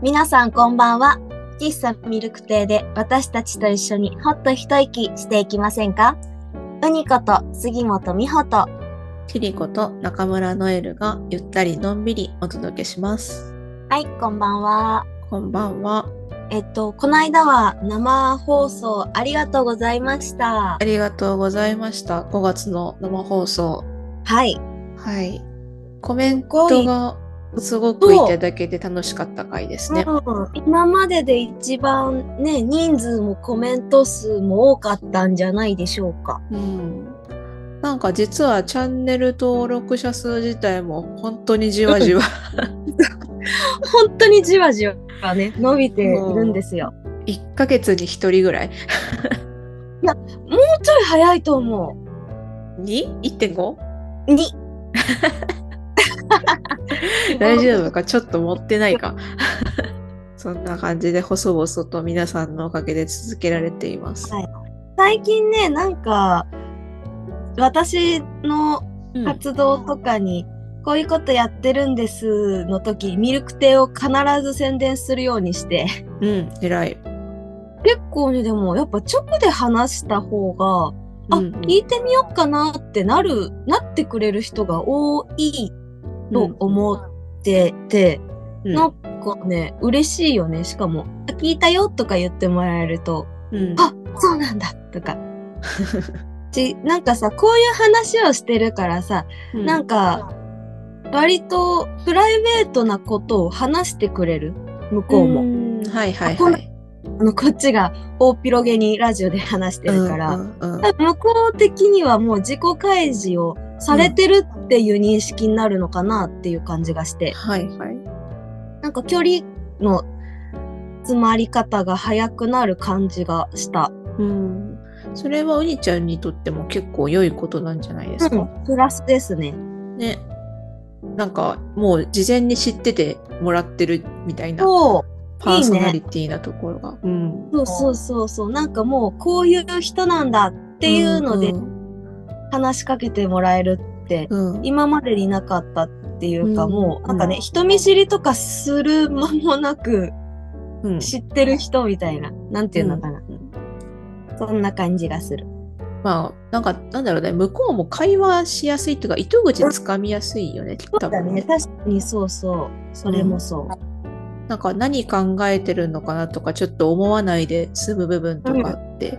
皆さんこんばんは。喫茶ミルク亭で私たちと一緒にほっと一息していきませんか？ウニこと杉本美穂とキリコと中村ノエルがゆったりのんびりお届けします。はい、こんばんは。こんばんは。えっと、この間は生放送ありがとうございましたあ。りがとうございました。5月の生放送。はい。はい。コメントがすごくいただけて楽しかった回ですね。うん今までで一番ね、人数もコメント数も多かったんじゃないでしょうか。うん。なんか実はチャンネル登録者数自体も本当にじわじわ本当にじわじわね、伸びているんですよ。1ヶ月に1人ぐらい。もうちょい早いと思 2?1.5? う。に、大丈夫か？ちょっと持ってないか？そんな感じで細々と皆さんのおかげで続けられています。はい。最近ね、なんか、私のうん。活動とかに、こういうことやってるんですの時、ミルク亭を必ず宣伝するようにして、うん、偉い。結構ね、でもやっぱ直で話した方が、あ、うん。聞いてみようかなってなる、なってくれる人が多いと思ってて、うんなんかね、嬉しいよね。しかも、あ聞いたよとか言ってもらえると、うんあ、そうなんだとか。ち、なんかさ、こういう話をしてるからさ、うんなんか、割とプライベートなことを話してくれる？向こうも。んはいはいはい。あの、こっちが大広げにラジオで話してるから、うんうんうん向こう的にはもう自己開示をされてるっていう認識になるのかなっていう感じがして、はいはい。なんか距離の詰まり方が早くなる感じがした。うん。それはうにちゃんにとっても結構良いことなんじゃないですか？うん、プラスですね。ね。なんかもう事前に知っててもらってるみたいな。パーソナリティなところが。うん。そうそうそうそう。なんかもうこういう人なんだっていうのでうん話しかけてもらえるって、うん今までになかったっていうか、うんもうなんかね、人見知りとかする間もなくうん知ってる人みたいな、なんていうのかな。うんそんな感じがする。まあ、なんか、なんだろうね、向こうも会話しやすいというか、糸口つかみやすいよね、そうだね。確かにそうそう。それもそう。なんか何考えてるのかなとか、ちょっと思わないで済む部分とかあって、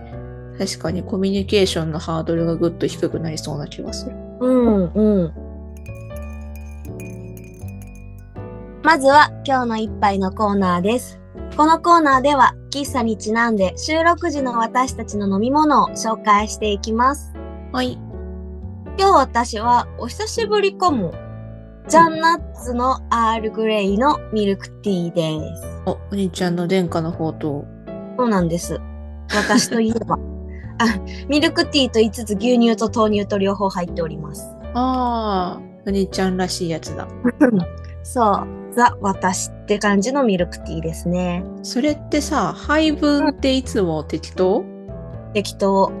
確かにコミュニケーションのハードルがぐっと低くなりそうな気がする。うんうん。まずは今日の一杯のコーナーです。このコーナーでは喫茶にちなんで収録時の私たちの飲み物を紹介していきます。はい。今日私はお久しぶりかも。ジャンナッツのアールグレイのミルクティーです。お、お兄ちゃんの殿下の方と、そうなんです。私といえば。あ、ミルクティーと言いつつ牛乳と豆乳と両方入っております。ああ、お兄ちゃんらしいやつだ。そう。ザ・私って感じのミルクティーですね。それってさ、配分っていつも適当？適当。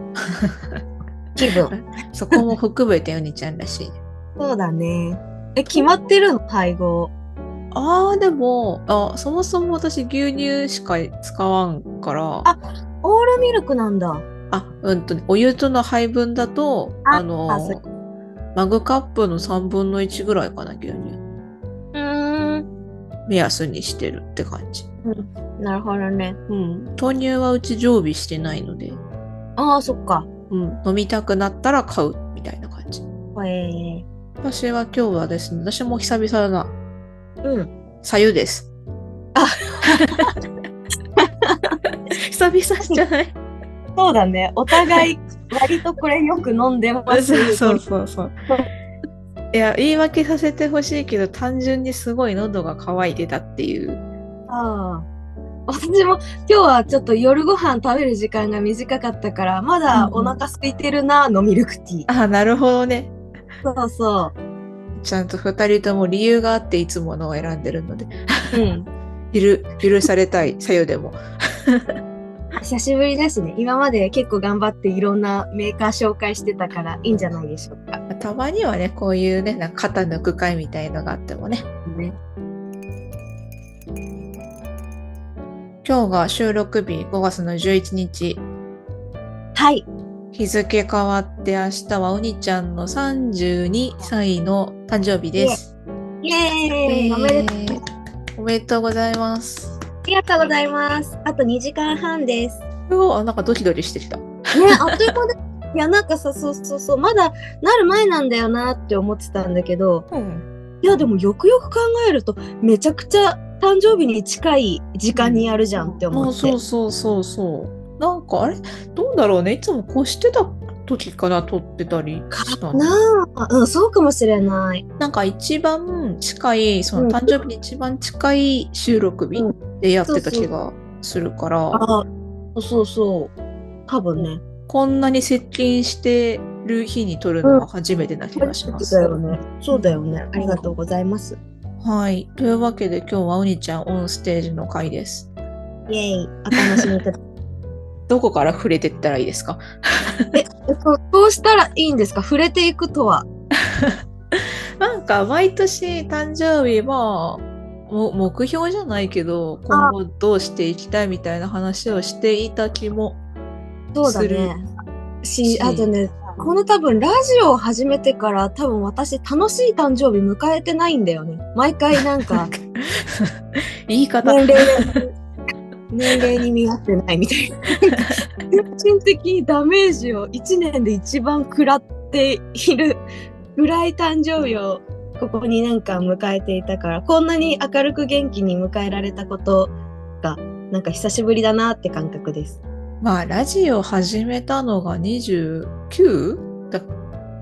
気分。そこも含めてお兄ちゃんらしい。そうだね。え、決まってるの？配合。ああ、でも、あ、そもそも私牛乳しか使わんから、あオールミルクなんだ。あ、うんとね、お湯との配分だと、ああのマグカップの3分の1ぐらいかな、牛乳。うーん。目安にしてるって感じ。なるほどね。うん。豆乳はうち常備してないので、ああ、そっか。うん。飲みたくなったら買うみたいな感じ。え私は今日はですね、私も久々だな。ー、うん。さゆです。あ 久々じゃない？そうだね。お互い、割とこれよく飲んでます。そうそうそう。いや、言い訳させてほしいけど、単純にすごい喉が渇いてたっていう。ああ。私も今日はちょっと夜ご飯食べる時間が短かったから、まだお腹空いてるなのミルクティー。あ、なるほどね。そうそちゃんと二人とも理由があっていつものを選んでるので、う。うん。許許されたい、さよでも。久しぶりですね。今まで結構頑張っていろんなメーカー紹介してたからいいんじゃないでしょうか。たまにはね、こういうね、なんか肩抜く会みたいのがあってもね。ね今日が収録日5月の11日。はい。日付変わって明日はおにちゃんの32歳の誕生日です。イエーイおめでとう。おめでとうございます。ありがとうございます。あと2時間半です。うわなんかドキドキしてきた。ね、あっという間で。いや、なんかさ、そうそうそう、まだなる前なんだよなって思ってたんだけど、うん。いや、でもよくよく考えると、めちゃくちゃ誕生日に近い時間にやるじゃんって思あって。そうそうそうそう。なんかあれどうだろうねいつも越してた時から撮ってたりしたの？なあ、うん、そうかもしれない。なんか一番近い、そのうん誕生日に一番近い収録日うでやってた気がするから、あ、そうそう。多分ね。こんなに接近してる日に撮るのは初めてな気がします。だよね。そうだよね。ありがとうございます。はい。というわけで今日はおにちゃんオンステージの回です。イェイ。お楽しみください。どこから触れてったらいいですか？え、どうしたらいいんですか？触れていくとは。なんか毎年誕生日はも目標じゃないけど今後どうしていきたいみたいな話をしていた気もそうだするね。し、しあとね、この多分ラジオを始めてから多分私楽しい誕生日迎えてないんだよね。毎回なんか 言い方年齢年齢に見合ってないみたいな。精神的にダメージを1年で一番食らっているぐらい誕生日をここ2年間迎えていたから、こんなに明るく元気に迎えられたことがなんか久しぶりだなって感覚です。まあラジオ始めたのが 29? だ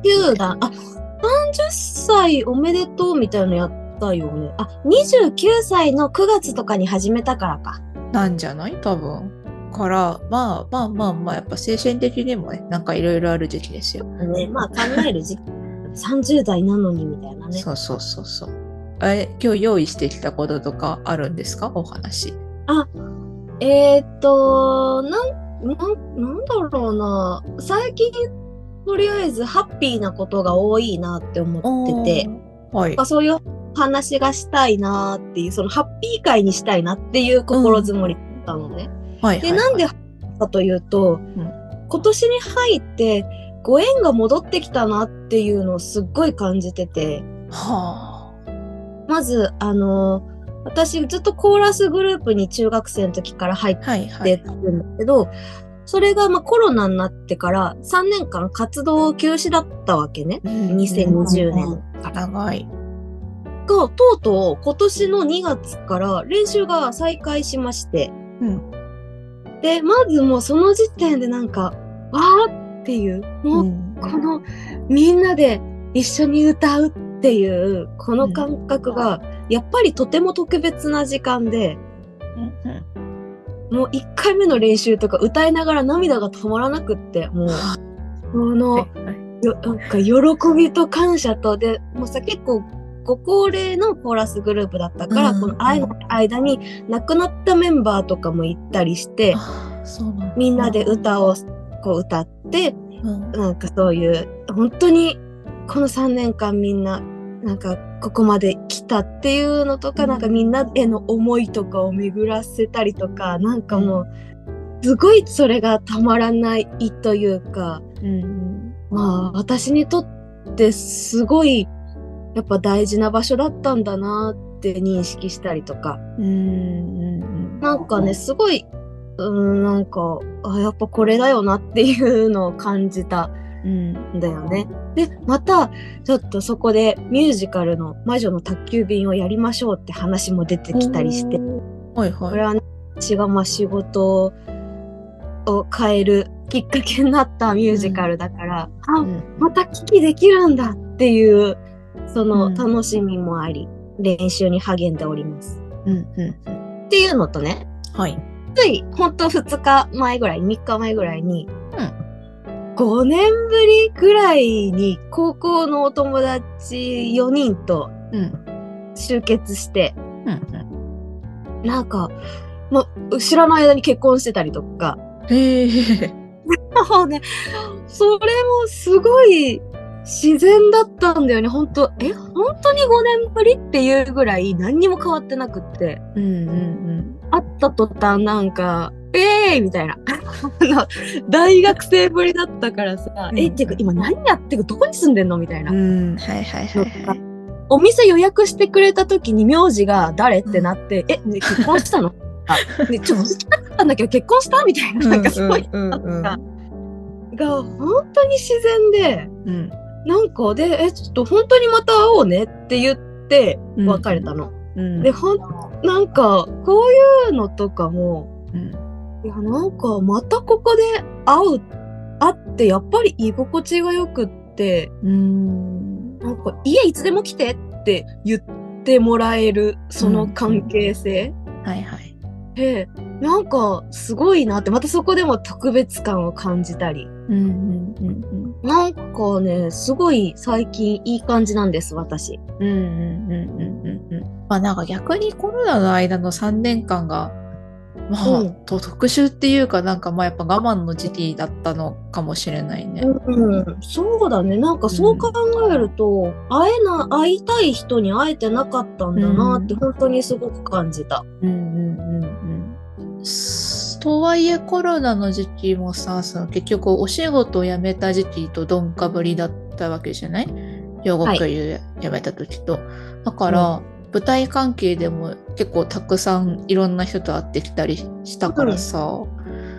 9だ。あ、30歳おめでとうみたいなのやったよね。あ、29歳の9月とかに始めたからか。なんじゃない？多分。からまあまあまあまあやっぱ精神的にもねなんかいろいろある時期ですよ。ね、まあ考える時期。30代なのにみたいなね。そうそうそうそう。え今日用意してきたこととかあるんですか？お話。えーっと、なん、なん、なんだろうな。最近、とりあえずハッピーなことが多いなって思ってて、はいまあ、。そういう話がしたいなっていう、そのハッピー会にしたいなっていう心づもりだったのね。はい。で、はいなんでかというと、今年に入ってご縁が戻ってきたなっていうのをすっごい感じてて、はまず、あの、私ずっとコーラスグループに中学生の時から入っあ。はいはい。てるんだけど、それがまあコロナになってから3年間活動休止だったわけね。2020年から。長い。が、とうとう今年の2月から練習が再開しまして、うん。で、まずもうその時点でなんか、わーっていう、もうこのみんなで一緒に歌うっていう、この感覚が、やっぱりとても特別な時間で、もう1回目の練習とか歌いながら涙が止まらなくって、もう、この、なんか喜びと感謝と、で、もうさ、結構、ご高齢のコーラスグループだったから、うんこの間間に亡くなったメンバーとかも行ったりして、みんなで歌をこう歌って、うん。なんかそういう、本当にこの3年間みんな、なんかここまで来たっていうのとか、うん。なんかみんなへの思いとかを巡らせたりとか、なんかもう、すごいそれがたまらないというか、うん。まあ私にとってすごいやっぱ大事な場所だったんだなって認識したりとか、うんうんなんかね、すごい、うん、なんか、あ、やっぱこれだよなっていうのを感じた。うん。ん。だよね。で、また、ちょっとそこでミュージカルの魔女の宅急便をやりましょうって話も出てきたりして、はいはい。これはね、私がまあ仕事を変えるきっかけになったミュージカルだから、あ、うん。また危機できるんだっていう、そうん。の楽しみもあり、練習に励んでおります。うんうんっていうのとね、はい。つい、ほんと2日前ぐらい、3日前ぐらいに、うん。5年ぶりぐらいに高校のお友達4人とうん。集結して、うんなんか、ま、知らない間に結婚してたりとか、へえ。もうね、それもすごい自然だったんだよね、本当え、本当に5年ぶりっていうぐらい何にも変わってなくって。うんうん会った途端なんか、えーいみたいな。大学生ぶりだったからさ、うんえ、っていうか今何やってるどこに住んでんのみたいな。うん。うん。はいはいはいはい。お店予約してくれた時に名字が誰ってなって、え、ね結婚したの？あ、ね、ちょっと聞きたかったんだけど結婚した？みたいな、なんかそういううんうんのが、が本当に自然で、うん。なんかで、え、ちょっと本当にまた会おうねって言ってうん別れたの。うん。で、ほん、なんか、こういうのとかも、うん。いや、なんか、またここで会う、会って、やっぱり居心地が良くって、うん。なんか、家いつでも来てって言ってもらえる、その関係性。はいはい。で、なんか、すごいなって、またそこでも特別感を感じたり。うんうんうんなんかね、すごい最近いい感じなんです、私。うん。うんうんうんうんうん。まあなんか逆にコロナの間の3年間が、まあ、うんと特殊っていうかなんかまあやっぱ我慢の時期だったのかもしれないね。うん、そうだね。なんかそう考えると、会えな、会いたい人に会えてなかったんだなって、本当にすごく感じた。うんうんうんとはいえコロナの時期もさ、その結局お仕事を辞めた時期とどんかぶりだったわけじゃない？養護教諭辞めた時と。だから、舞台関係でも結構たくさんいろんな人と会ってきたりしたからさ、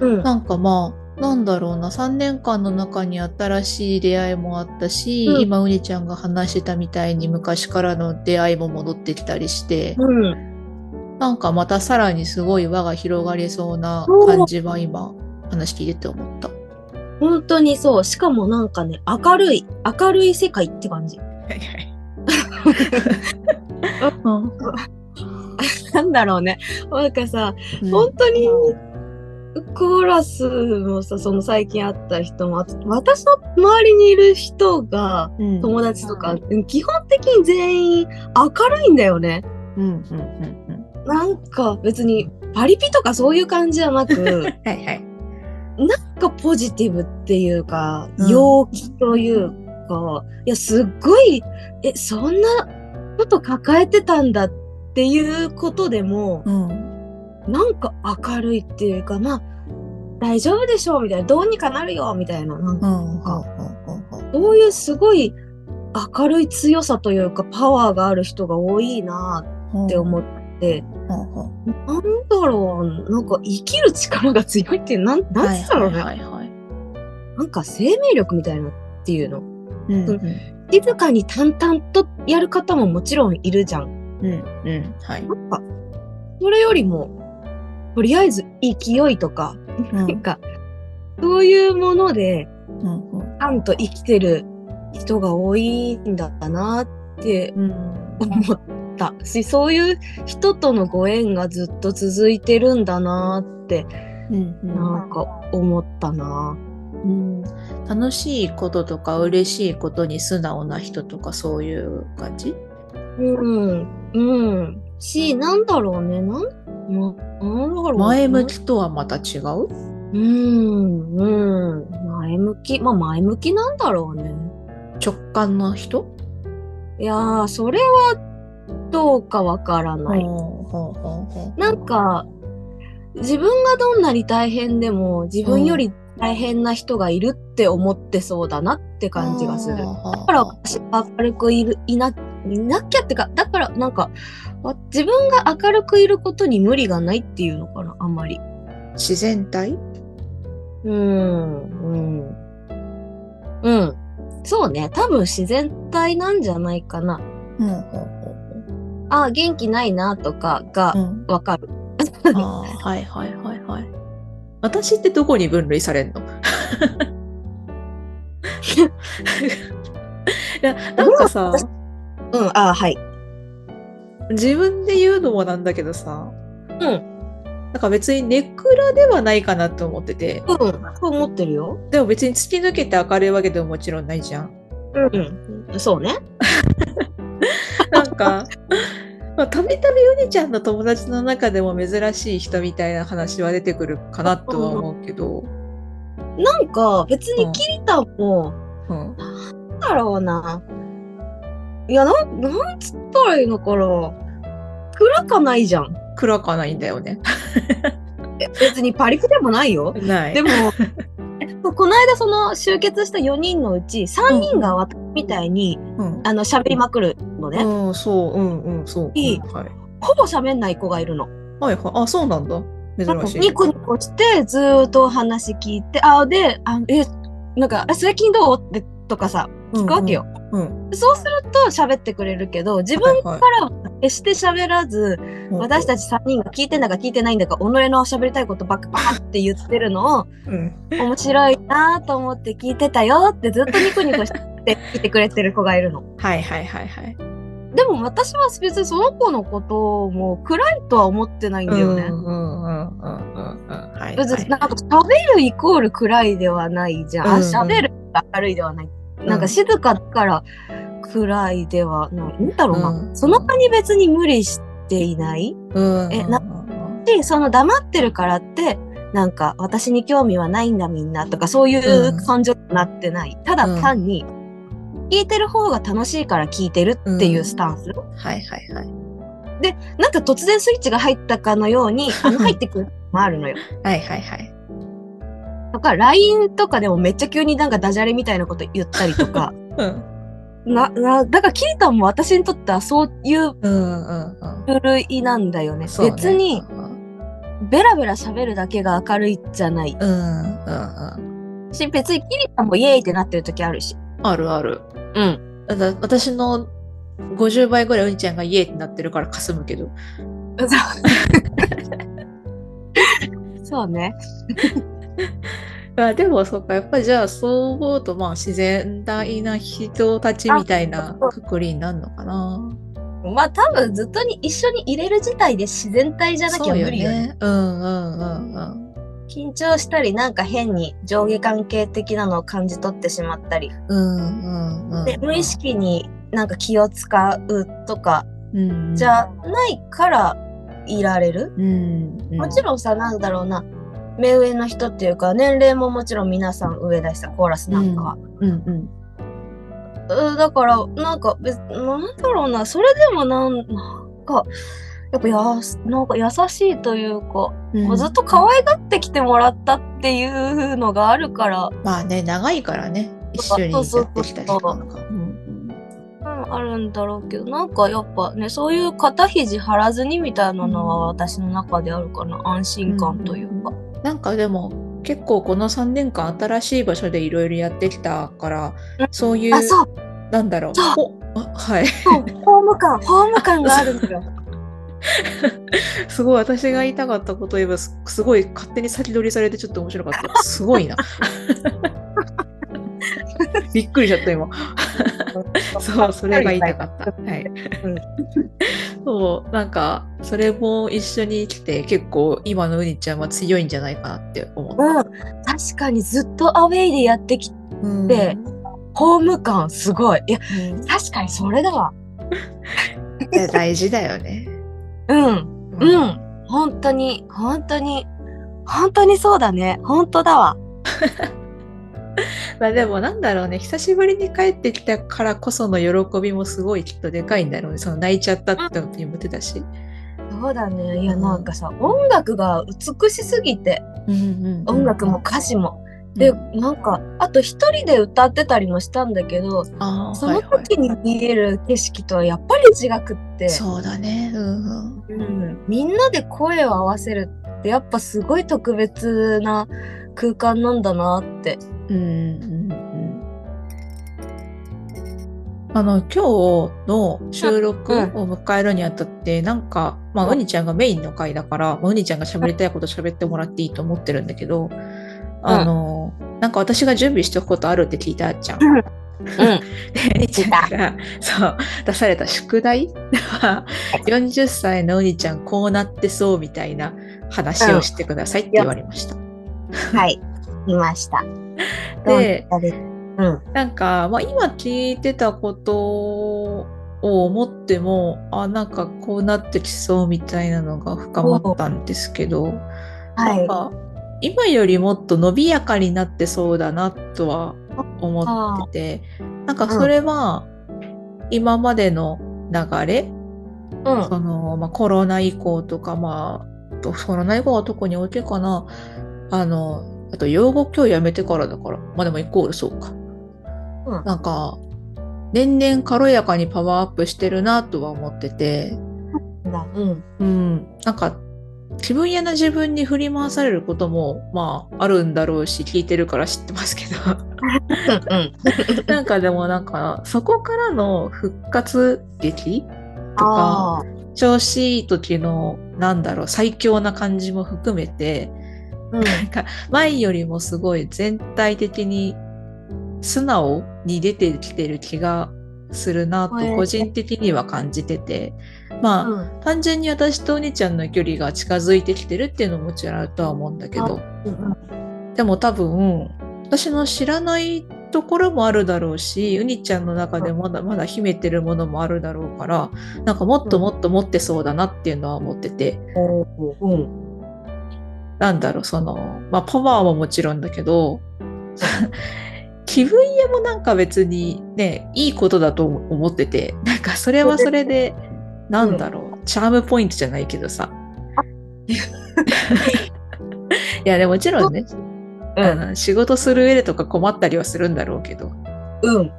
うん。なんかまあ、なんだろうな、3年間の中に新しい出会いもあったし、うん今うにちゃんが話してたみたいに昔からの出会いも戻ってきたりして、うん。なんかまたさらにすごい輪が広がりそうな感じは今話聞いてて思った。本当にそう。しかもなんかね、明るい、明るい世界って感じ。なんだろうね。なんかさ、本当に、コーラスもさ、その最近会った人も、あと私の周りにいる人が、うん友達とか、基本的に全員明るいんだよね。うんうんうんなんか別にパリピとかそういう感じじゃなく、うん。はいはい。なんかポジティブっていうか、うん陽気というか、いや、すっごい、え、そんなこと抱えてたんだっていうことでも、うん。なんか明るいっていうか、まあ、大丈夫でしょうみたいな、どうにかなるよみたいな、なんかうん。そういうすごい明るい強さというか、パワーがある人が多いなって思って、なんだろう、なんか生きる力が強いっていう、なん、なんつったろうね？はいはい。なんか生命力みたいなっていうの。うんうん静かに淡々とやる方ももちろんいるじゃん。うんうん。はい。なんか、それよりも、とりあえず勢いとか、なんか、そういうもので、うんうんちゃんと生きてる人が多いんだなってうん思った。し、そういう人とのご縁がずっと続いてるんだなって、うんうん。なんか思ったな。うん。楽しいこととか嬉しいことに素直な人とかそういう感じ？うん、うん。し、なんだろうね、なん、ななんだろうな前向きとはまた違う？うん、うん。前向き。まあ前向きなんだろうね。直感の人？いやー、それはどうかわからない。なんか、自分がどんなに大変でも、自分より大変な人がいるって思ってそうだなって感じがする。だから私が明るくいる、いな、いなきゃってか、だからなんか、あ自分が明るくいることに無理がないっていうのかな、あんまり。自然体？うん、うん。うん。そうね。多分自然体なんじゃないかな。うんほうほうああ、元気ないなとかがわかる。あーはいはいはいはい私ってどこに分類されんの？いやなんかさうん、ああ、はい。自分で言うのもなんだけどさうん。なんか別にネクラではないかなと思っててうん、そう思ってるよ。でも別に突き抜けて明るいわけでももちろんないじゃん。うん。そうね。なんか、まあ、たびたびうにちゃんの友達の中でも珍しい人みたいな話は出てくるかなとは思うけど、なんか、別にキリタンも、うん、なんだだろうな。いや、なん、なんつったらいいのかな。暗かないじゃん。暗かないんだよね。別にパリクでもないよ。ない。でも、この間その集結した4人のうち3人が私みたいに、うん。あの喋りまくるのね。うん、そう、うん、うん、そう。いいうんはい。ほぼ喋んない子がいるの。はい、はい。あ、そうなんだ。珍しい。ニコニコしてずーっとお話聞いて、あ、で、あえ、なんか、え最近どう？ってとかさ、聞くわけよ。うん。そうすると喋ってくれるけど、自分かはいらは決して喋らず、うん私たち3人が聞いてんだか聞いてないんだか、己の喋りたいことばっかバーって言ってるのを、うん。面白いなと思って聞いてたよってずっとニコニコして聞いてくれてる子がいるの。はい、はい、はい、はい。でも私は別にその子のことをもう暗いとは思ってないんだよね。うん、うん、うん、うん、うん。はい。別はいになんか喋るイコール暗いではないじゃん。あうんうん喋る明るいではない。なんか静かだから暗いではない。なんだろうな。うんその場に別に無理していないうん。えなうんし、その黙ってるからって、なんか私に興味はないんだみんなとかそういう感情になってない。ただ単に、聞いてる方が楽しいから聞いてるっていうスタンス。はい、はい、はい。なんか突然スイッチが入ったかのように、あの入ってくるのもあるのよ。はい、はい、はい。だから LINE とかでもめっちゃ急になんかダジャレみたいなこと言ったりとか。うん。な、な、だからキリタンも私にとってはそういううん、うん、うん。部類なんだよね。そうね別に、ベラベラ喋るだけが明るいじゃない。うん、うん、うん。し、別にキリタンもイエーイってなってる時あるし。あるある。うん。だ私の50倍ぐらいうにちゃんがイエーってなってるからかすむけど。そうね。まあでもそっか、やっぱりじゃあそう思うとまあ自然体な人たちみたいなくくりになるのかな。まあ多分ずっとに一緒に入れる自体で自然体じゃなきゃ無理よね。そうよね。うんうんうんうん。緊張したりなんか変に上下関係的なのを感じ取ってしまったり。うんうんうん。で、無意識になんか気を使うとかうんじゃないからいられる。もちろんさ、なんだろうな。目上の人っていうか、年齢ももちろん皆さん上だしさ、コーラスなんかは。うんうん。うん、だから、なんか別、なんだろうな、それでもなん、なんか、やっぱやす、なんか優しいというか、うん。ずっと可愛がってきてもらったっていうのがあるから、まあね、長いからね、一緒にやってきた人なんか。うん。うん、あるんだろうけど、なんかやっぱね、そういう肩肘張らずにみたいなのは私の中であるかな、安心感というか。なんかでも結構この3年間新しい場所でいろいろやってきたからうん。そういうあ、そう、なんだろう。はい。ホーム感、ホーム感があるのよ。すごい私が言いたかったこと言えばすすごい勝手に先取りされてちょっと面白かった。すごいな。びっくりしちゃった今。そうそれが言いたかった。はい、うん。そうなんかそれも一緒に来て結構今のうにちゃんは強いんじゃないかなって思った、うん、確かにずっとアウェイでやってきて、ホーム感すごい。いや、うん。確かにそれだわ。で大事だよね。うん、ううん。本当に、本当に、本当にそうだね。本当だわ。まあでもなんだろうね、久しぶりに帰ってきたからこその喜びもすごいきっとでかいんだろうね。その泣いちゃったってことにも出たし。そうだね。いや、うんなんかさ、音楽が美しすぎて、音楽も歌詞も。で、なんか、あと一人で歌ってたりもしたんだけど、その時に見える景色とはやっぱり違くって、そうだね。うんうん。うん、みんなで声を合わせるってやっぱすごい特別な空間なんだなって。うんうんうんあの今日の収録を迎えるにあたって、なんか、まあ、うにちゃんがメインの回だから、まあうにちゃんが喋りたいこと喋ってもらっていいと思ってるんだけど、あの、なんか私が準備しておくことあるって聞いたじゃん。うん。で、うにちゃんが、そう、出された宿題は、40歳のうにちゃんこうなってそうみたいな話をしてくださいって言われました。はい。いました。で どうでうん。なんか、まあ、今聞いてたことを思っても、あ、なんかこうなってきそうみたいなのが深まったんですけど、はい。なんか今よりもっと伸びやかになってそうだなとは思ってて、なんかそれは今までの流れ、うん。その、まあ、コロナ以降とか、まあ、とコロナ以降は特に大きいかな。あの、あと、養護教やめてからだから。まあでもイコールそうか。うんなんか、年々軽やかにパワーアップしてるなとは思ってて、だ。うん。うん、なんか、自分やな自分に振り回されることも、まあ、あるんだろうし、聞いてるから知ってますけど。うん。なんかでもなんか、そこからの復活劇とか、あ調子いい時の、なんだろう、最強な感じも含めて、ーうん。なんか前よりもすごい全体的に素直に出てきてる気がするなと個人的には感じてて、まあ、うん。単純に私とお兄ちゃんの距離が近づいてきてるっていうのももちろんあるとは思うんだけど、うん。でも多分、私の知らないところもあるだろうし、うにちゃんの中でまだまだ秘めてるものもあるだろうから、なんかもっともっと持ってそうだなっていうのは思ってて、うん。なんだろう、その、まあパワーももちろんだけど、気分屋もなんか別にね、いいことだと思ってて、なんかそれはそれで、なんだろう、チャームポイントじゃないけどさ。いや、でももちろんね、あの仕事する上でとか困ったりはするんだろうけど。うん。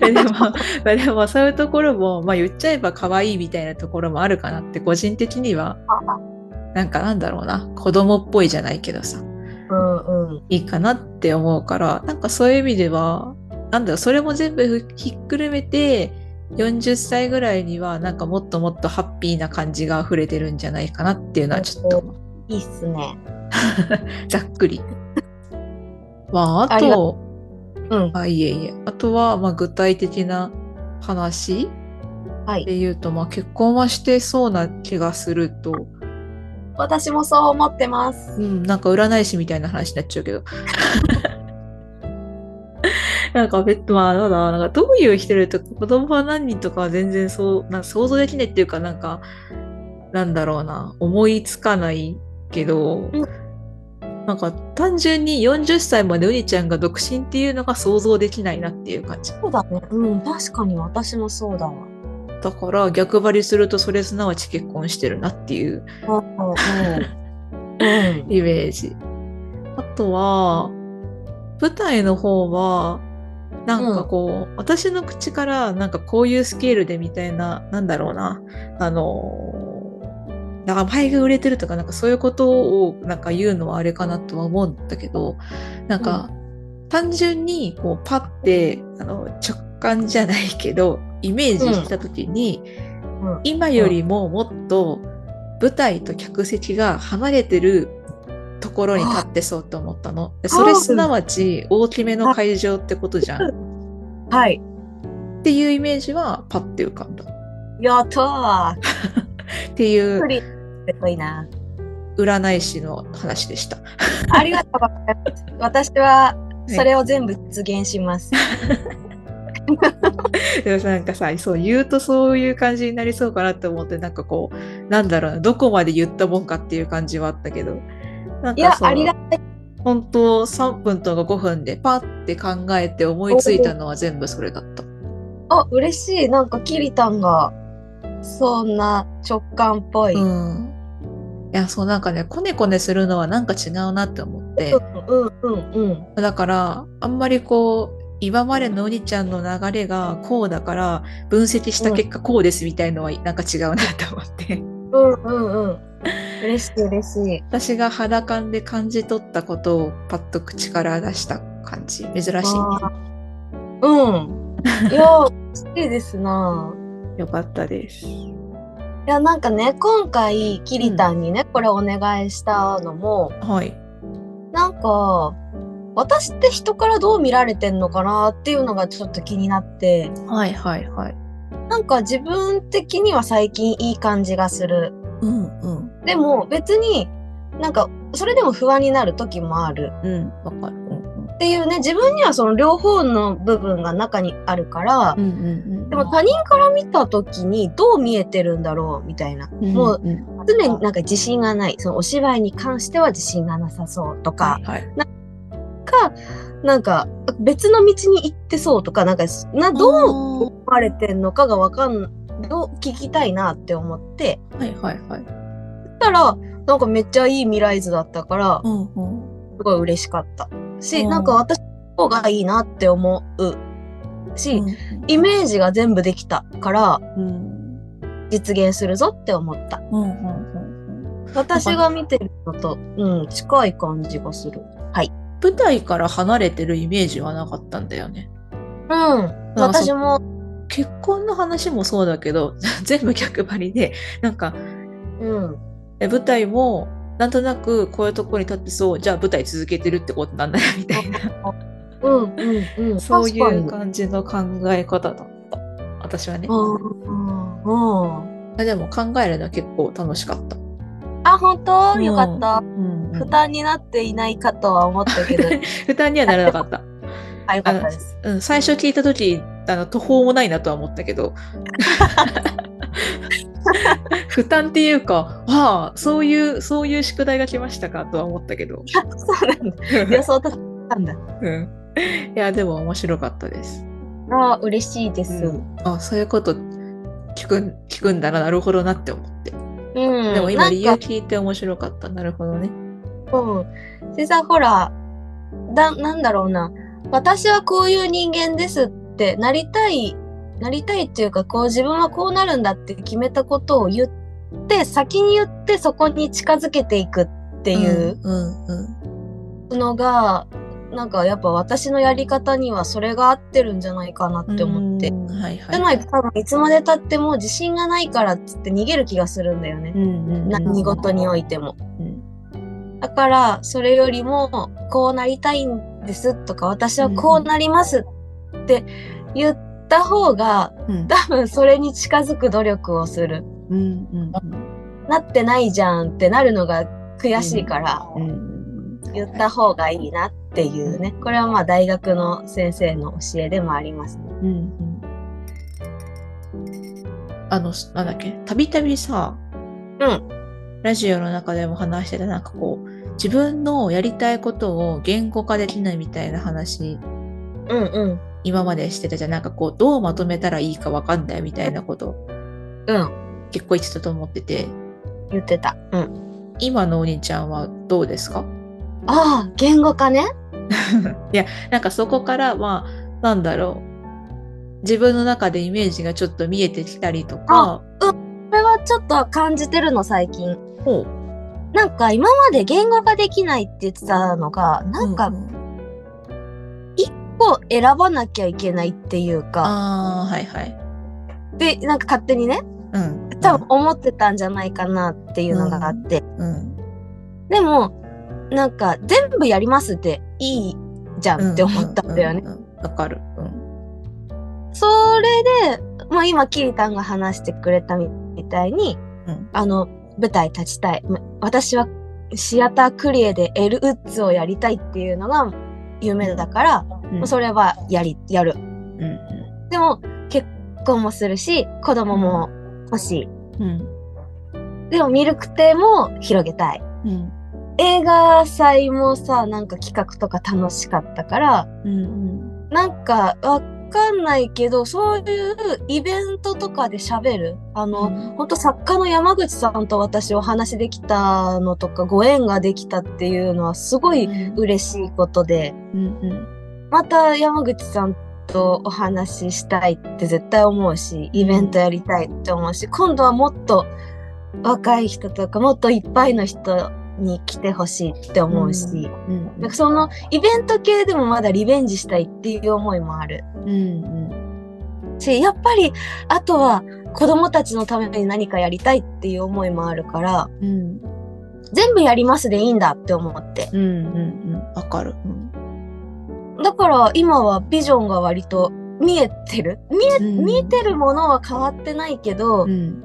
でも、まあでもそういうところも、まあ言っちゃえば可愛いみたいなところもあるかなって個人的には、なんかなんだろうな、子供っぽいじゃないけどさ、うん。うん。いいかなって思うから、なんかそういう意味では、なんだろう、それも全部ひっくるめて、40歳ぐらいにはなんかもっともっとハッピーな感じが溢れてるんじゃないかなっていうのはちょっといいっすね。ざっくり。まあ、あと、うん。あ、いえいえ。あとは、まあ、具体的な話はい。で言うと、まあ、結婚はしてそうな気がすると、私もそう思ってます。うん、なんか占い師みたいな話になっちゃうけど。なんか別途、まあ、ただ、なんかどういう人いるとか、子供は何人とかは全然そう、なんか想像できないっていうか、なんか、なんだろうな、思いつかないけど、うんなんか単純に40歳までうにちゃんが独身っていうのが想像できないなっていう感じ。そうだね。うん。確かに私もそうだわ。だから逆張りするとそれすなわち結婚してるなっていううん。うん。うん。イメージ。あとは、舞台の方は、なんかこう、私の口からなんかこういうスケールでみたいな、なんだろうな、あのー、名前が売れてるとか、なんかそういうことをなんか言うのはあれかなとは思うんだけど、なんか、単純にこうパッてあの直感じゃないけど、イメージしたときに、うん今よりももっと舞台と客席が離れてるところに立ってそうと思ったの。でそれすなわち大きめの会場ってことじゃん。っはい。ていうイメージはパッて浮かんだ。っやったー。ていうすごいな。占い師の話でした。ありがとうございます。私はそれを全部実現します。でもなんかさ、そう言うとそういう感じになりそうかなって思って、なんかこう、なんだろうな、どこまで言ったもんかっていう感じはあったけど。なんか、そうありがたい。本当3分とか5分でパッて考えて思いついたのは全部それだった。あ、嬉しい。なんかキリタンがそんな直感っぽい。ううんん。いや、そうなんかね、コネコネするのはなんか違うなって思って。うんうんうん。だから、あんまりこう、今までのお兄ちゃんの流れがこうだから、分析した結果こうですみたいのはなんか違うなと思って。うんうんうん。嬉しい嬉しい。私が肌感で感じ取ったことをパッと口から出した感じ。珍しいね。うん。いや、嬉しいですな。よかったです。いや、なんかね、今回、キリタンにね、これお願いしたのも、はい。なんか、私って人からどう見られてんのかなっていうのがちょっと気になって、はいはいはい。なんか自分的には最近いい感じがする。うんうん。でも別になんかそれでも不安になる時もあるうん、わかる。うんっていうね自分にはその両方の部分が中にあるから、うん。うんうんうん。でも他人から見た時にどう見えてるんだろうみたいな、もううんうん、常になんか自信がないそのお芝居に関しては自信がなさそうとか、はいはい。かなんか別の道に行ってそうとか、なんかなどう思われてんのかがわかんどう聞きたいなって思って、はいはいはい。そしたらなんかめっちゃいい未来図だったから、うんうん。すごい嬉しかったし、うんなんか私の方がいいなって思うし、イメージが全部できたからうん実現するぞって思った。うんうんうん私が見てるのと、うん、近い感じがする。はい。舞台から離れてるイメージはなかったんだよね。うん。あ私も、結婚の話もそうだけど、全部逆張りで、なんか、うん。え舞台も、なんとなくこういうところに立ってそう、じゃあ舞台続けてるってことなんだよ、みたいな。うん、うん、うん。そういう感じの考え方だった。私はね。にうん、うん。でも考えるのは結構楽しかった。あ、本当？うんよかった。うん負担になっていないかとは思ったけど、負担にはならなかった。あ、よかったです。うん、最初聞いた時あの途方もないなとは思ったけど 負担っていうかああそういうそういう宿題が来ましたかとは思ったけど、そうなんだ。予想とったんだ。うん、いやでも面白かったです、あ、嬉しいです。うんあそういうこと聞くん聞くんだななるほどなって思ってうん。でも今理由聞いて面白かったなるほどねうん。でさ、ほら、だ、なんだろうな。私はこういう人間ですってなりたい、なりたいっていうか、こう自分はこうなるんだって決めたことを言って、先に言ってそこに近づけていくっていううんうんのが、なんかやっぱ私のやり方にはそれが合ってるんじゃないかなって思って。うんはいはいじゃないと多分いつまで経っても自信がないからっつって逃げる気がするんだよね。うんうんうん何事においても。うんだから、それよりも、こうなりたいんですとか、私はこうなりますって言った方が、うん。多分それに近づく努力をする。なってないじゃんってなるのが悔しいから、言った方がいいなっていうね。これはまあ大学の先生の教えでもあります。ね。うんうん。あの、なんだっけ、たびたびさ、うん。ラジオの中でも話してた、なんかこう、自分のやりたいことを言語化できないみたいな話、うんうん。今までしてたじゃん。なんかこう、どうまとめたらいいかわかんないみたいなこと、うん。結構言ってたと思ってて、言ってた。うん。今のお兄ちゃんはどうですか？ああ、言語化ね。いや、なんかそこから、まあ、なんだろう。自分の中でイメージがちょっと見えてきたりとか、これはちょっと感じてるの、最近。ほうなんか今まで言語化できないって言ってたのが、なんかううこう選ばなきゃいけないっていうか、ああ、はいはい。で、なんか勝手にね、うん。多分思ってたんじゃないかなっていうのがあって。うん。でも、なんか全部やりますっていいじゃんって思ったんだよね。うんうんうん。わかる。うん。それで、まあ今、キリタンが話してくれたみたいに、うんあの、舞台立ちたい。ま私はシアタークリエでエル・ウッズをやりたいっていうのが夢だから、うんそれはやり、やる。うんうでも、結婚もするし、子供も欲しい。ん。でも、ミルク亭も広げたい。うん。映画祭もさ、なんか企画とか楽しかったから、うん。うん。なんかわかんないけど、そういうイベントとかで喋る？あの、本当作家の山口さんと私お話できたのとか、ご縁ができたっていうのはすごい嬉しいことで、うんうん。また山口さんとお話ししたいって絶対思うし、イベントやりたいって思うし、今度はもっと若い人とかもっといっぱいの人に来てほしいって思うし、うん。なんかそのイベント系でもまだリベンジしたいっていう思いもある。うんうん。し、やっぱり、あとは子供たちのために何かやりたいっていう思いもあるから、うん。全部やりますでいいんだって思って。うんうんうん。わかる。うんだから今はビジョンが割と見えてる？見え、うん見えてるものは変わってないけど、うん。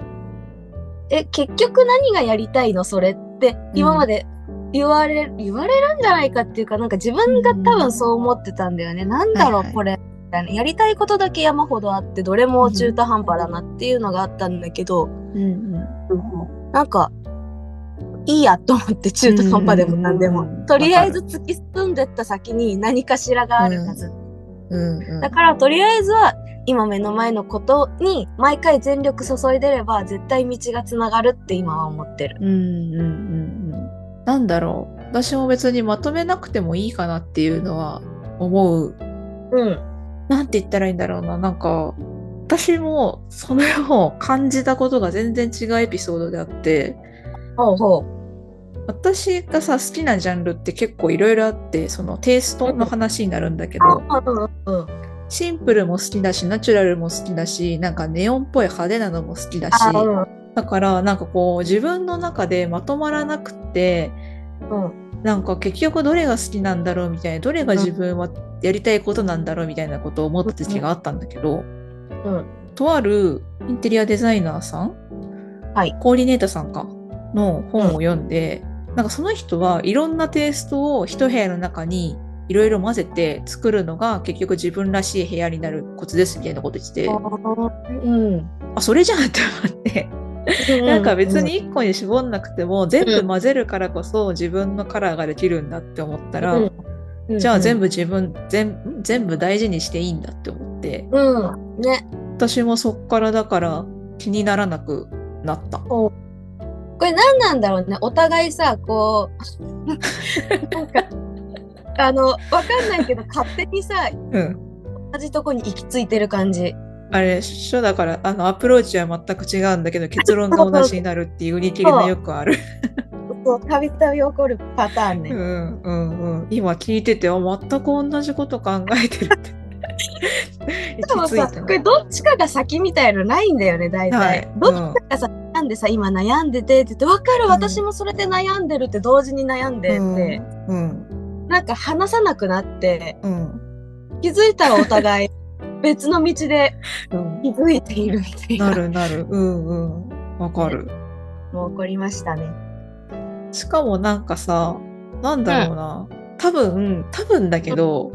え、結局何がやりたいの？それって今まで言われ、言われるんじゃないかっていうか、なんか自分が多分そう思ってたんだよね。なんだろう、はいはい。これ。みたいな。やりたいことだけ山ほどあって、どれも中途半端だなっていうのがあったんだけど、うんうん。なんか、いいやと思って中途半端でも何でも、うんとりあえず突き進んでった先に何かしらがあるはず、うんうん。だからとりあえずは今目の前のことに毎回全力注いでれば絶対道がつながるって今は思ってる。うんうんうんうんなんだろう私も別にまとめなくてもいいかなっていうのは思ううん。なんて言ったらいいんだろうななんか私もそれを感じたことが全然違うエピソードであってほうほう。私がさ好きなジャンルって結構いろいろあってそのテイストの話になるんだけど、あうんうんうん。シンプルも好きだしナチュラルも好きだしなんかネオンっぽい派手なのも好きだしあうんだからなんかこう自分の中でまとまらなくってうん。なんか結局どれが好きなんだろうみたいなどれが自分はやりたいことなんだろうみたいなことを思った時があったんだけど、うん。とあるインテリアデザイナーさん、はいコーディネーターさんかの本を読んで、なんかその人はいろんなテイストを一部屋の中にいろいろ混ぜて作るのが結局自分らしい部屋になるコツですみたいなこと言ってて、うん。あそれじゃんって思って。なんか別に1個に絞んなくても全部混ぜるからこそ自分のカラーができるんだって思ったら、うん、じゃあ全部。部自分全全部大事にしていいんだって思ってうん。ね。私もそっからだから気にならなくなった。これ何なんだろうね。お互いさ、こう、なんか、あの、わかんないけど、勝手にさ、うん、同じとこに行き着いてる感じ。あれ書だからあのアプローチは全く違うんだけど結論が同じになるっていう売り切りのよくある。そう、たびたび起こるパターンね。うんうんうん、今聞いててあ全く同じこと考えてるって。でもさ、これどっちかが先みたいのないんだよね、大体。はいどっちかがさ、なんでさ、今悩んでてって言って、わかる、ん私もそれで悩んでるって同時に悩んでて、うんなんか話さなくなって、うん気づいたらお互い 別の道でうん気づいているみたいな。なるなるうんうんわかる。もう起こりましたね。しかもなんかさなんだろうな、多分多分だけど、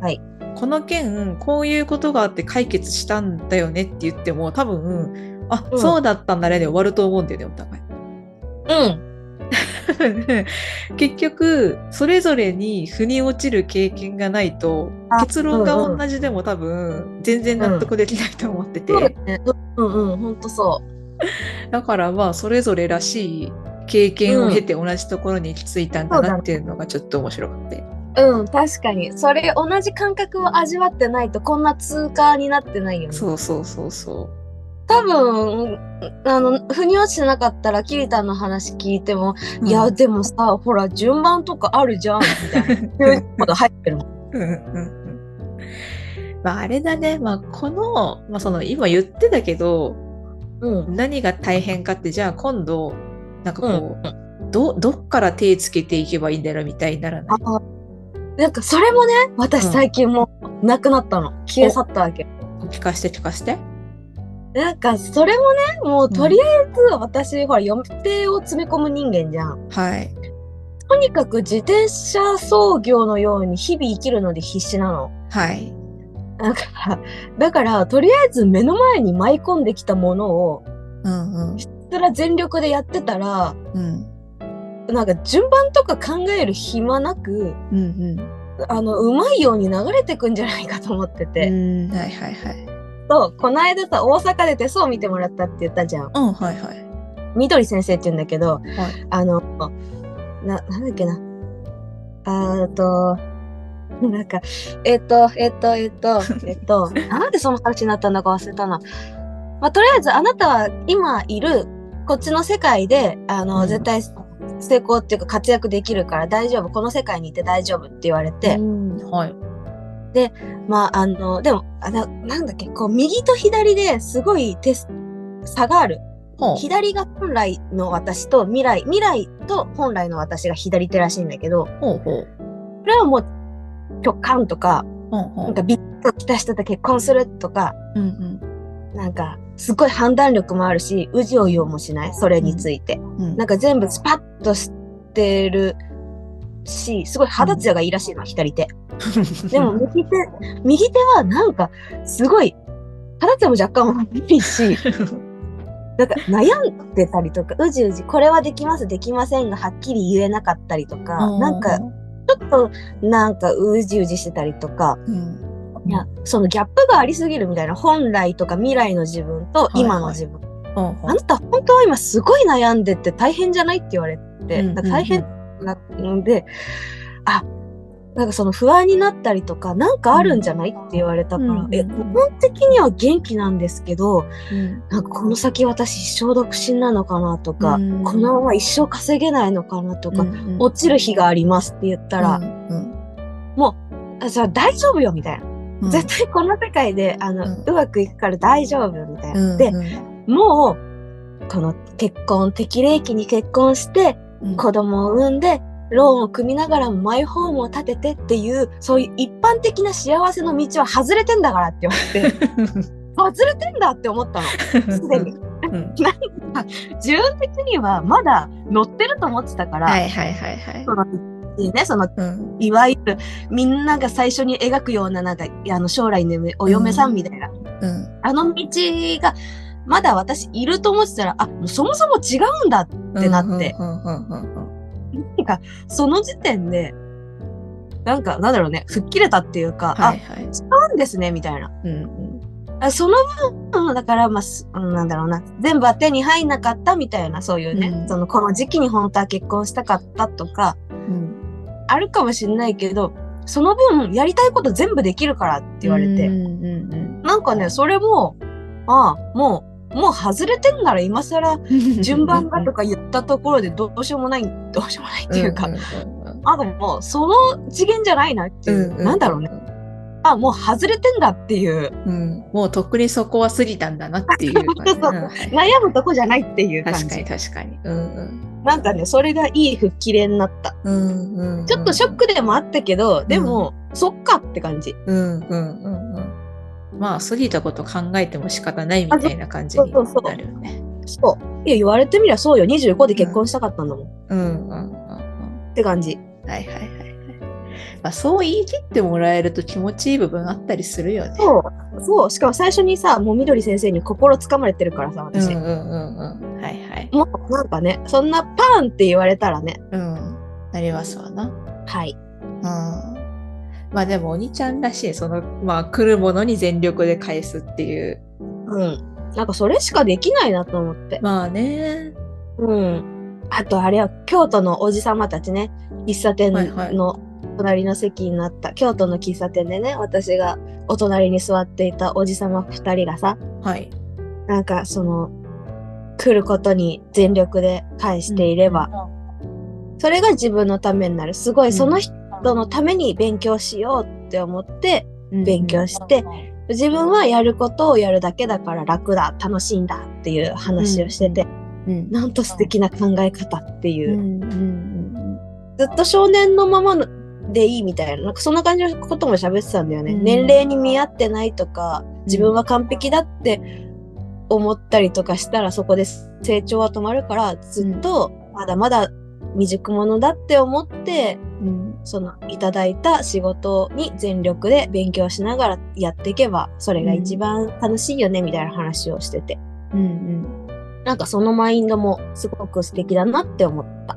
はいこの件こういうことがあって解決したんだよねって言っても多分あ、うんそうだったんだねで終わると思うんだよねお互い。うん。結局それぞれに腑に落ちる経験がないとあ結論がうんうん同じでも多分全然納得できないと思ってて、そうだね。うんうん、ほんとそ だからまあそれぞれらしい経験を経て同じところに行き着いたんだなっていうのがちょっと面白くて。う。うん、確かに。それ、同じ感覚を味わってないと、こんな通過になってないよね。そうそうそうそ多分、あの、腑に落ちてなかったら、キリタンの話聞いても、う。いや、うんでもさ、ほら、順番とかあるじゃん、みたいな。こと入ってるもん。うんうんうんまああれだね、まあこの、まあその今言ってたけど、うん。何が大変かってじゃあ今度、なんかこう、ど、どっから手つけていけばいいんだろうみたいにならない？あなんか、それもね、私うん最近もう、なくなったの。消え去ったわけ。聞かして聞かして。なんか、それもね、もう、とりあえず、私、ほら、予定を詰め込む人間じゃん。はい。とにかく自転車操業のように日々生きるので必死なの。はい。だから、だから、とりあえず目の前に舞い込んできたものを、うんうん。それは全力でやってたら、うん。なんか順番とか考える暇なく、うんうん。あの、うまいように流れてくんじゃないかと思ってて。うん、はいはいはい。そう、この間さ、大阪で手相見てもらったって言ったじゃん。うん、はいはい。緑先生って言うんだけど、はい。あの、な、なんだっけな。あーと、なんか、えっと、えっと、えっと、えっと、なんでその話になったんだか忘れたな。まあ、とりあえずあなたは今いるこっちの世界で、あの、うん絶対成功っていうか活躍できるから大丈夫。この世界にいて大丈夫って言われて、うんはい。まあ、あの、でも、あななんだっけ、こう、右と左ですごいテス差がある。左が本来の私と未来、未来と本来の私が左手らしいんだけど、ほうほう。これはもう直感とか、ほうほう。なんかビッと来た人と結婚するとか、うんうん。なんかすごい判断力もあるし、うじを言おうもしない、それについて。うんなんか全部スパッとしてるし、すごい肌ツヤがいいらしいの、左手。でも右手、右手はなんかすごい、肌ツヤも若干悪いし、なんか悩んでたりとか、うじうじ、これはできます、できませんが、はっきり言えなかったりとか、なんか、ちょっと、なんか、うじうじしてたりとか、うん。いや、そのギャップがありすぎるみたいな、本来とか未来の自分と今の自分。うんあなた本当は今すごい悩んでて大変じゃないって言われて、大変なので、あ、なんかその不安になったりとか、なんかあるんじゃないって言われたから、うん。え、基本的には元気なんですけど、うん。なんかこの先私一生独身なのかなとか、うん。このまま一生稼げないのかなとか、うん落ちる日がありますって言ったら、うんあじゃあ大丈夫よみたいな。うん。絶対この世界で、あの、ううんまくいくから大丈夫みたいな。うん。で、もう、この結婚、適齢期に結婚して、うん。子供を産んで、ローンを組みながらもマイホームを建ててっていう、そういう一般的な幸せの道は外れてんだからって思って、外れてんだって思ったの。すでに。うん。自分的にはまだ乗ってると思ってたから、はいはいはいはい。そのね、そのうん。いわゆるみんなが最初に描くようななんかあの将来の夢お嫁さんみたいな、うん。あの道がまだ私いると思ってたらあそもそも違うんだってなって。うんうんうんうんなんかその時点でなんかなんだろうね吹っ切れたっていうか、はいはい。あ違うんですねみたいな。うんあその分だからまあなんだろうな。全部は手に入んなかったみたいなそういうね、うん。そのこの時期に本当は結婚したかったとかうん。あるかもしれないけどその分やりたいこと全部できるからって言われて、うんうん。なんかね、それも、ああ、もう、もう外れてんなら今更う ん順番がとか言ったところでどうしようもない、どうしようもないっていうか、んんあ、でも、その次元じゃないなっていう、うんなんだろうね。あ、もう外れてんだっていう、うん。もうとっくにそこは過ぎたんだなっていう感じ そうそう悩むとこじゃないっていう感確かにじ。確かに。うんなんかね、それがいい吹っ切れになった。うんうんうん。ちょっとショックでもあったけど、でも、そっかって感じ。うんうんうんうんまあ過ぎたこと考えても仕方ないみたいな感じにそうそうそうなるよねそう。いや、言われてみりゃそうよ。25で結婚したかったんだもん。っうんうんうんうんて感じ。はいはいはいはい。まあ、そう言い切ってもらえると気持ちいい部分あったりするよね。そう。そう。しかも最初にさ、もうみどり先生に心つかまれてるからさ、私。うんうんうんうん。はいはい。もうなんかね、そんなパーンって言われたらね。うん。なりますわな。はい。うん。まあでもお兄ちゃんらしい、その、まあ来るものに全力で返すっていう。うん。なんかそれしかできないなと思って。まあね。うん。あとあれは、京都のおじさまたちね、喫茶店はいはいの隣の席になった、京都の喫茶店でね、私がお隣に座っていたおじさま二人がさ、はい。なんかその、来ることに全力で返していれば、それが自分のためになる。すごいその人のために勉強しようって思って、勉強して、自分はやることをやるだけだから楽だ、楽しいんだっていう話をしてて、うん。なんと素敵な考え方っていう。う、んうんうんずっと少年のままのでいいみたいな、なんかそんな感じのことも喋ってたんだよね。うん。年齢に見合ってないとか、自分は完璧だって思ったりとかしたらそこで成長は止まるから、ずっとまだまだ未熟者だって思って、うんそのいただいた仕事に全力で勉強しながらやっていけば、それが一番楽しいよね、みたいな話をしてて。うんうんなんかそのマインドもすごく素敵だなって思った。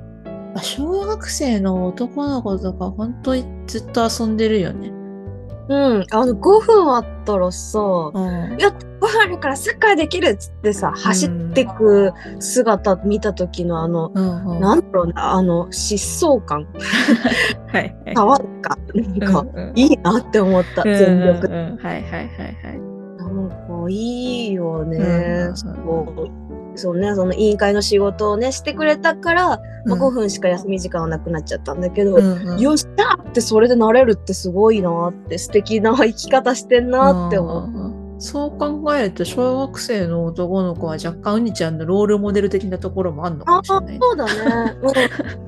あ小学生の男の子とか本当にずっと遊んでるよね。うん、あの5分あったらさ、うん。やっと5分あるからサッカーできるっつってさ、走ってく姿見た時のあの、うんうん。なんだろうな、あの疾走感、はいはい。爽やか、なんか、うんうんいいなって思った、うん全力。うんうんはいはいはいはい。なんかいいよね。うんそうそうね、その委員会の仕事をね、してくれたから、まあ、うん5分しか休み時間はなくなっちゃったんだけど、うんうんよっしゃーってそれでなれるってすごいなって、素敵な生き方してんなって思う。うんそう考えると小学生の男の子は若干うにちゃんのロールモデル的なところもあるのかあもしれない。そうだね。うん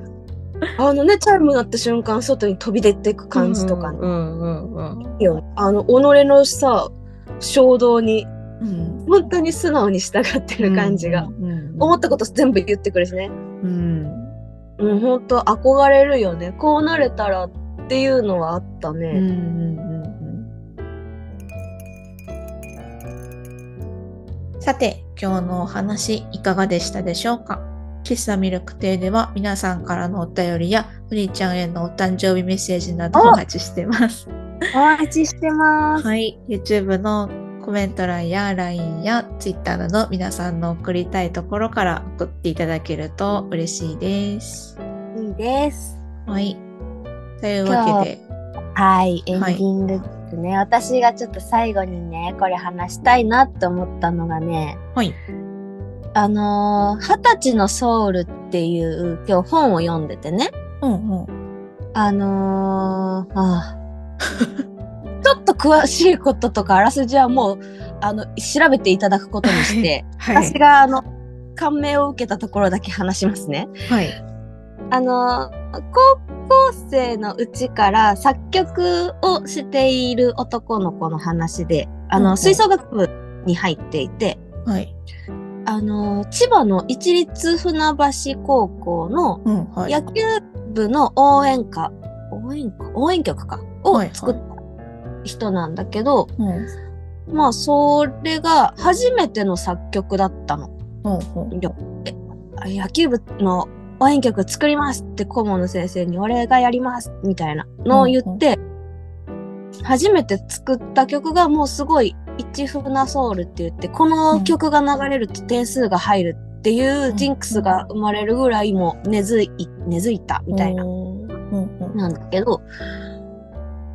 あのね、チャイム鳴った瞬間、外に飛び出ていく感じとかね。うんうんうんいいよあの、己のさ、衝動に、うん。本当に素直に従ってる感じが。思ったこと全部言ってくるしね。うん。うん、本当憧れるよね。こうなれたらっていうのはあったうんうんね。うんさて、今日のお話いかがでしたでしょうか？喫茶ミルク亭では皆さんからのお便りや、ふにちゃんへのお誕生日メッセージなどお待ちしてます。お待ちしてます。はい。YouTube のコメント欄や LINE や Twitter など皆さんの送りたいところから送っていただけると嬉しいです。いいです。はい。というわけで、はい、エンデはいィングですね。私がちょっと最後にね、これ話したいなって思ったのがね、はい。あのー、二十歳のソウルっていう今日本を読んでてね、うんうん。あのー、ああ 詳しいこととかあらすじはもう、あの、調べていただくことにして、は私があの、感銘を受けたところだけ話しますね。はい。あの、高校生のうちから作曲をしている男の子の話で、あの、うんうん吹奏楽部に入っていて、はい。あの、千葉の一律船橋高校の。野球部の応援歌、応援歌応援曲か？をはいはい作った人なんだけど、うん。まあ、それが初めての作曲だったの。ほうほう。いやえ野球部の応援曲作りますって顧問の先生に俺がやりますみたいなのを言って、初めて作った曲がもうすごい一船ソウルって言って、この曲が流れると点数が入るっていうジンクスが生まれるぐらいもう根付い、根付いたみたいな、うんうんなんだけど、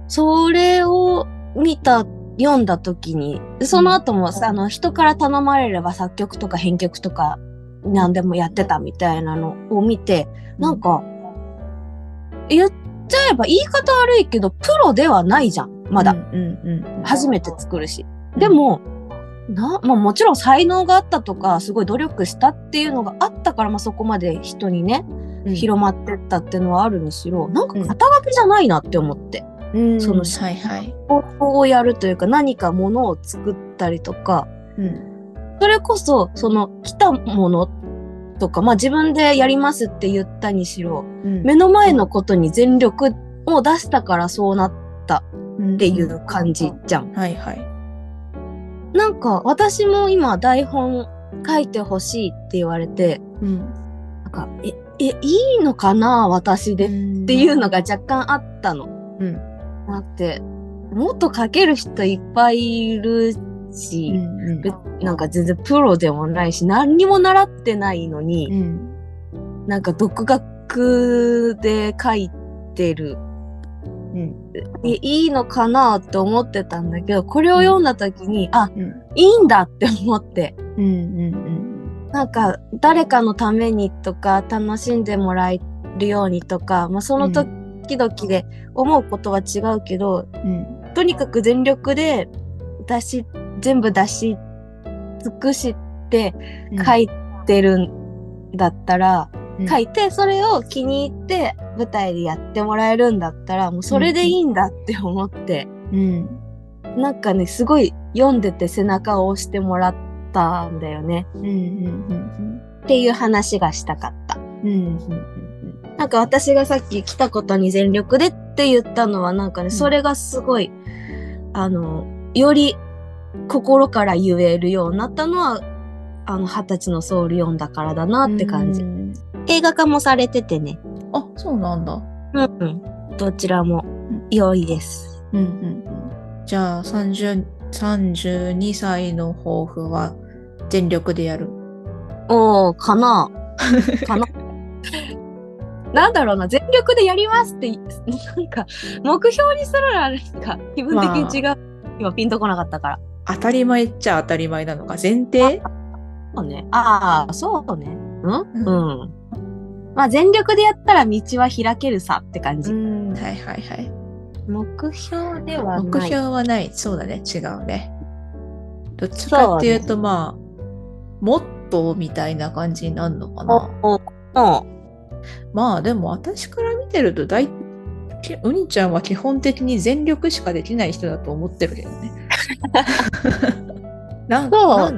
それを見た、読んだ時に、その後もさ、あの、人から頼まれれば作曲とか編曲とか何でもやってたみたいなのを見て、なんか、言っちゃえば言い方悪いけど、プロではないじゃん、まだ。うんうんうん。初めて作るし。でも、な、まあもちろん才能があったとか、すごい努力したっていうのがあったから、まあそこまで人にね、うん、広まってったっていうのはあるにしろ、なんか肩書きじゃないなって思って。うん、その。方法をやるというか、何かものを作ったりとか、うん。それこそ、その来たものとか、まあ自分でやりますって言ったにしろ、うん目の前のことに全力を出したからそうなっっていう感じじゃん。はいはい。なんか私も今台本書いてほしいって言われて、うん。なんか、え、え、いいのかな私でっっていうのが若干あったの。うん。だって、もっと書ける人いっぱいいるし、うんべなんか全然プロでもないし、何にも習ってないのに、うん。なんか独学で書いてる。うん。いいいのかなって思ってたんだけど、これを読んだ時に、あ、うん。いいんだって思って。うん。うん。なんか、誰かのためにとか、楽しんでもらえるようにとか、まあ、その時々で思うことは違うけど、うん。とにかく全力で出し、全部出し尽くして書いてるんだったら、書いて、それを気に入って舞台でやってもらえるんだったら、もうそれでいいんだって思って、うん。なんかね、すごい読んでて背中を押してもらったんだよね。うん。うん。っていう話がしたかった。うん。うん。なんか私がさっき来たことに全力でって言ったのはなんかね、それがすごい、あの、より心から言えるようになったのは、あの、二十歳のソウル読んだからだなって感じ。映画化もされててね。あ、そうなんだ。うん、うん。どちらも良いです。うん。うん。じゃあ、30、32歳の抱負は全力でやる。おー、かなかな なんだろうな、全力でやりますって、なんか、目標にするのはなんか、気分的に違う。今ピンとこなかったから。当たり前っちゃ当たり前なのか。前提？そうね。ああ、そうね。うん？ううん。まあ、全力でやったら道は開けるさって感じ。ん。はいはいはい。目標ではない。目標はない。そうだね。違うね。どっちかっていうと、まあ、もっとみたいな感じになるのかな。おおまあでも私から見てると大うにちゃんは基本的に全力しかできない人だと思ってるけどね。なんそう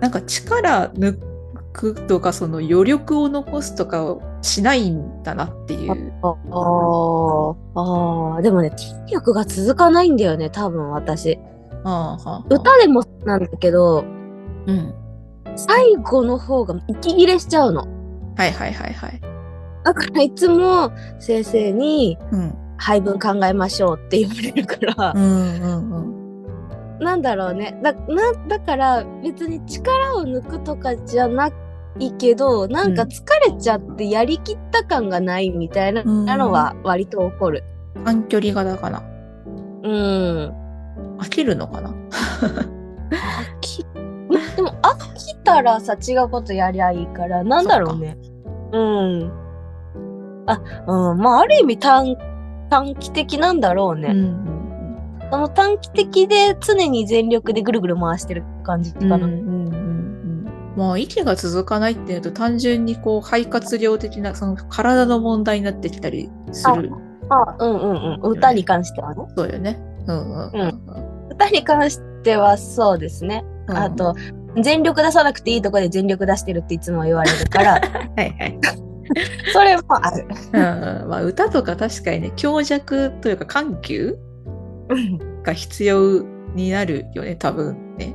なんか力抜くとかその余力を残すとかをしないんだなっていう。おああ、でもね、筋力が続かないんだよね、多分私。ああはあ歌でもなんだけど、うん。最後の方が息切れしちゃうの。はいはいはいはい。だからいつも先生にうん。配分考えましょうって言われるからう、んうんうん。なんだろうね。だなだから別に力を抜くとかじゃないけど、なんか疲れちゃってやりきった感がないみたいなうんのは割と起こる。短距離型かな。うん。飽きるのかな？飽 飽きたらさ違うことやりゃいいからなんだろうね。うん。あうん。まあある意味短短期的なんだろうね、んその短期的で常に全力でぐるぐる回してる感じかな、うんうんうんうん。まあ息が続かないっていうと単純にこう肺活量的なその体の問題になってきたりする。あうんうんうん。歌に関してはね。そうよね。うんうん。うん。歌に関してはそうですね、うん。あと全力出さなくていいとこで全力出してるっていつも言われるから はいはい。それもあるうんまあ、歌とか確かにね強弱というか緩急うんが必要になるよね多分ね。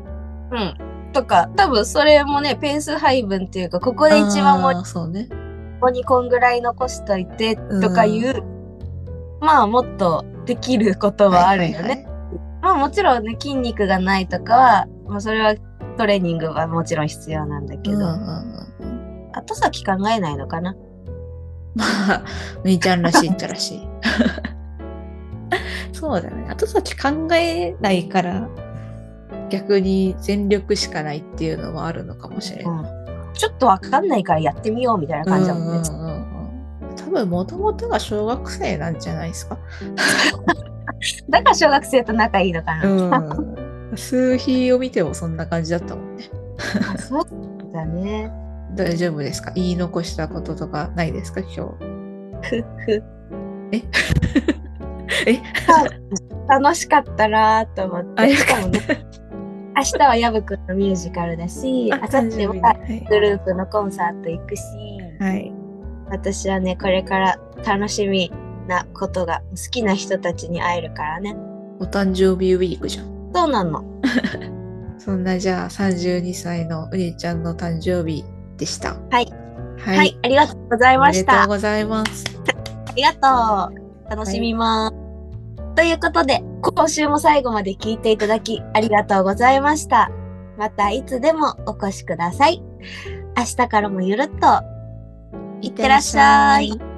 うん。とか、多分それもね、ペース配分っていうか、ここで一番あもーそうね。ここにこんぐらい残しといてとかいう、まあもっとできることはあるよね。はいはいはいまあもちろんね、筋肉がないとかは、まあそれはトレーニングはもちろん必要なんだけど、うんうんうんうん後先考えないのかな？まあ、みーちゃんらしいっちゃらしい。そうだね。後先考えないから、逆に全力しかないっていうのもあるのかもしれない。うんちょっとわかんないからやってみようみたいな感じだもんね。うんうんうんうん多分もともとが小学生なんじゃないですか？だから小学生と仲いいのかな。うん。数比を見てもそんな感じだったもんね。あそうだね。大丈夫ですか？言い残したこととかないですか？今日。ふふえ？え？楽しかったなと思って。しかもね、明日はヤブくんのミュージカルだし、あ明後日ははい。グループのコンサート行くし、はい。私はね、これから楽しみなことが好きな人たちに会えるからね。お誕生日ウィークじゃん。そうなの。そんなじゃあ32歳のうにちゃんの誕生日でした。はい。ははい、ありがとうございおました。めでとうございます。ありがとう。楽しみます。ということで、今週も最後まで聞いていただきありがとうございました。またいつでもお越しください。明日からもゆるっといってらっしゃい。